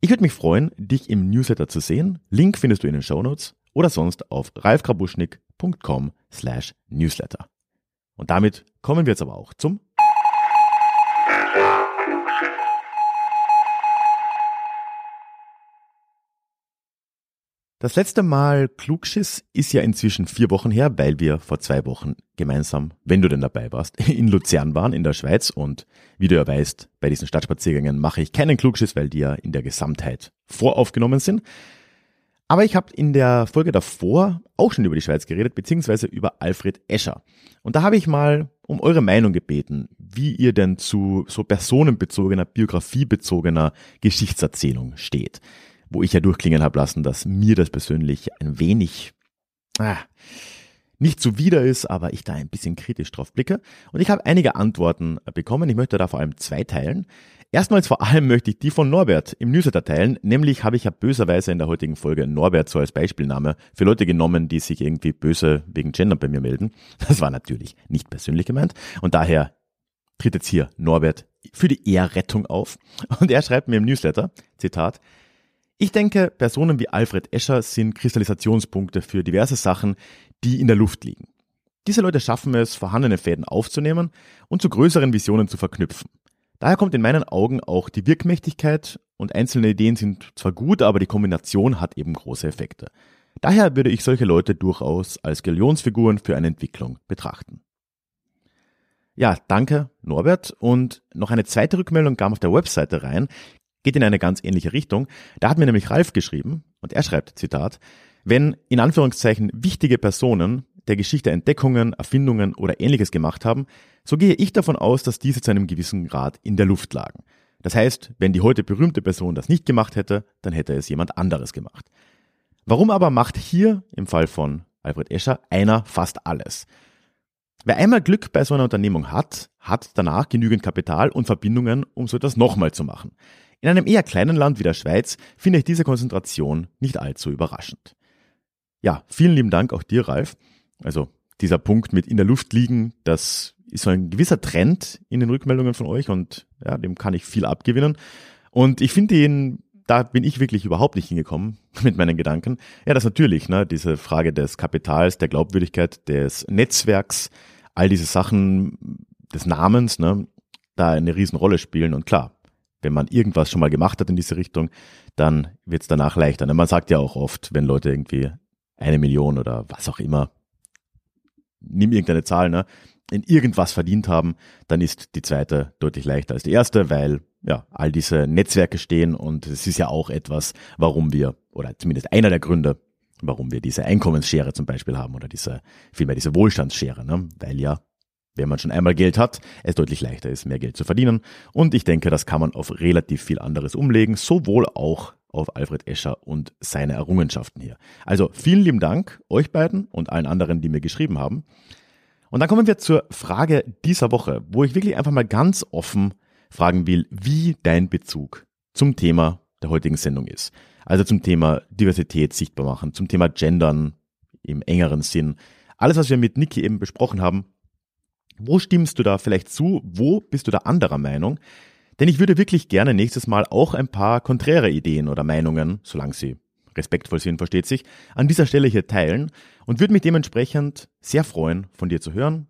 Ich würde mich freuen, dich im Newsletter zu sehen. Link findest du in den Shownotes oder sonst auf ralfgrabuschnick.com slash newsletter. Und damit kommen wir jetzt aber auch zum Das letzte Mal Klugschiss ist ja inzwischen vier Wochen her, weil wir vor zwei Wochen gemeinsam, wenn du denn dabei warst, in Luzern waren, in der Schweiz. Und wie du ja weißt, bei diesen Stadtspaziergängen mache ich keinen Klugschiss, weil die ja in der Gesamtheit voraufgenommen sind. Aber ich habe in der Folge davor auch schon über die Schweiz geredet, beziehungsweise über Alfred Escher. Und da habe ich mal um eure Meinung gebeten, wie ihr denn zu so personenbezogener, biografiebezogener Geschichtserzählung steht wo ich ja durchklingen habe lassen, dass mir das persönlich ein wenig ah, nicht zuwider ist, aber ich da ein bisschen kritisch drauf blicke. Und ich habe einige Antworten bekommen. Ich möchte da vor allem zwei teilen. Erstmals vor allem möchte ich die von Norbert im Newsletter teilen. Nämlich habe ich ja böserweise in der heutigen Folge Norbert so als Beispielname für Leute genommen, die sich irgendwie böse wegen Gender bei mir melden. Das war natürlich nicht persönlich gemeint. Und daher tritt jetzt hier Norbert für die Ehrrettung auf. Und er schreibt mir im Newsletter, Zitat, ich denke, Personen wie Alfred Escher sind Kristallisationspunkte für diverse Sachen, die in der Luft liegen. Diese Leute schaffen es, vorhandene Fäden aufzunehmen und zu größeren Visionen zu verknüpfen. Daher kommt in meinen Augen auch die Wirkmächtigkeit und einzelne Ideen sind zwar gut, aber die Kombination hat eben große Effekte. Daher würde ich solche Leute durchaus als Galionsfiguren für eine Entwicklung betrachten. Ja, danke Norbert. Und noch eine zweite Rückmeldung kam auf der Webseite rein, geht in eine ganz ähnliche Richtung. Da hat mir nämlich Ralf geschrieben und er schreibt, Zitat, wenn in Anführungszeichen wichtige Personen der Geschichte Entdeckungen, Erfindungen oder ähnliches gemacht haben, so gehe ich davon aus, dass diese zu einem gewissen Grad in der Luft lagen. Das heißt, wenn die heute berühmte Person das nicht gemacht hätte, dann hätte es jemand anderes gemacht. Warum aber macht hier, im Fall von Alfred Escher, einer fast alles? Wer einmal Glück bei so einer Unternehmung hat, hat danach genügend Kapital und Verbindungen, um so etwas nochmal zu machen. In einem eher kleinen Land wie der Schweiz finde ich diese Konzentration nicht allzu überraschend. Ja, vielen lieben Dank auch dir, Ralf. Also dieser Punkt mit in der Luft liegen, das ist so ein gewisser Trend in den Rückmeldungen von euch und ja, dem kann ich viel abgewinnen. Und ich finde ihn, da bin ich wirklich überhaupt nicht hingekommen mit meinen Gedanken. Ja, das natürlich, ne, diese Frage des Kapitals, der Glaubwürdigkeit, des Netzwerks, all diese Sachen des Namens, ne, da eine Riesenrolle spielen. Und klar, wenn man irgendwas schon mal gemacht hat in diese Richtung, dann wird es danach leichter. Ne? Man sagt ja auch oft, wenn Leute irgendwie eine Million oder was auch immer, nimm irgendeine Zahl, ne, in irgendwas verdient haben, dann ist die zweite deutlich leichter als die erste, weil ja, all diese Netzwerke stehen und es ist ja auch etwas, warum wir, oder zumindest einer der Gründe, warum wir diese Einkommensschere zum Beispiel haben oder diese, vielmehr diese Wohlstandsschere, ne? weil ja, wenn man schon einmal Geld hat, es deutlich leichter ist, mehr Geld zu verdienen. Und ich denke, das kann man auf relativ viel anderes umlegen, sowohl auch auf Alfred Escher und seine Errungenschaften hier. Also vielen lieben Dank euch beiden und allen anderen, die mir geschrieben haben. Und dann kommen wir zur Frage dieser Woche, wo ich wirklich einfach mal ganz offen fragen will, wie dein Bezug zum Thema der heutigen Sendung ist. Also zum Thema Diversität sichtbar machen, zum Thema Gendern im engeren Sinn. Alles, was wir mit Niki eben besprochen haben. Wo stimmst du da vielleicht zu? Wo bist du da anderer Meinung? Denn ich würde wirklich gerne nächstes Mal auch ein paar konträre Ideen oder Meinungen, solange sie respektvoll sind, versteht sich, an dieser Stelle hier teilen und würde mich dementsprechend sehr freuen, von dir zu hören.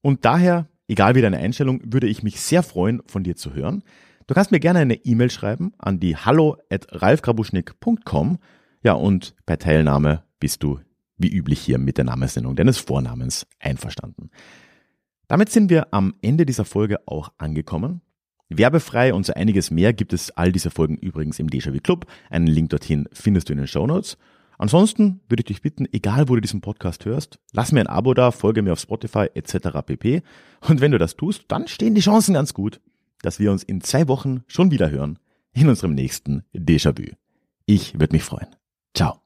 Und daher, egal wie deine Einstellung, würde ich mich sehr freuen, von dir zu hören. Du kannst mir gerne eine E-Mail schreiben an die hallo at ralfgrabuschnick.com. Ja, und bei Teilnahme bist du wie üblich hier mit der Namensnennung deines Vornamens einverstanden. Damit sind wir am Ende dieser Folge auch angekommen. Werbefrei und so einiges mehr gibt es all diese Folgen übrigens im Déjà-vu Club. Einen Link dorthin findest du in den Show Notes. Ansonsten würde ich dich bitten, egal wo du diesen Podcast hörst, lass mir ein Abo da, folge mir auf Spotify etc. pp. Und wenn du das tust, dann stehen die Chancen ganz gut, dass wir uns in zwei Wochen schon wieder hören in unserem nächsten Déjà-vu. Ich würde mich freuen. Ciao.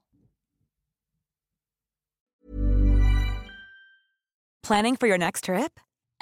Planning for your next trip?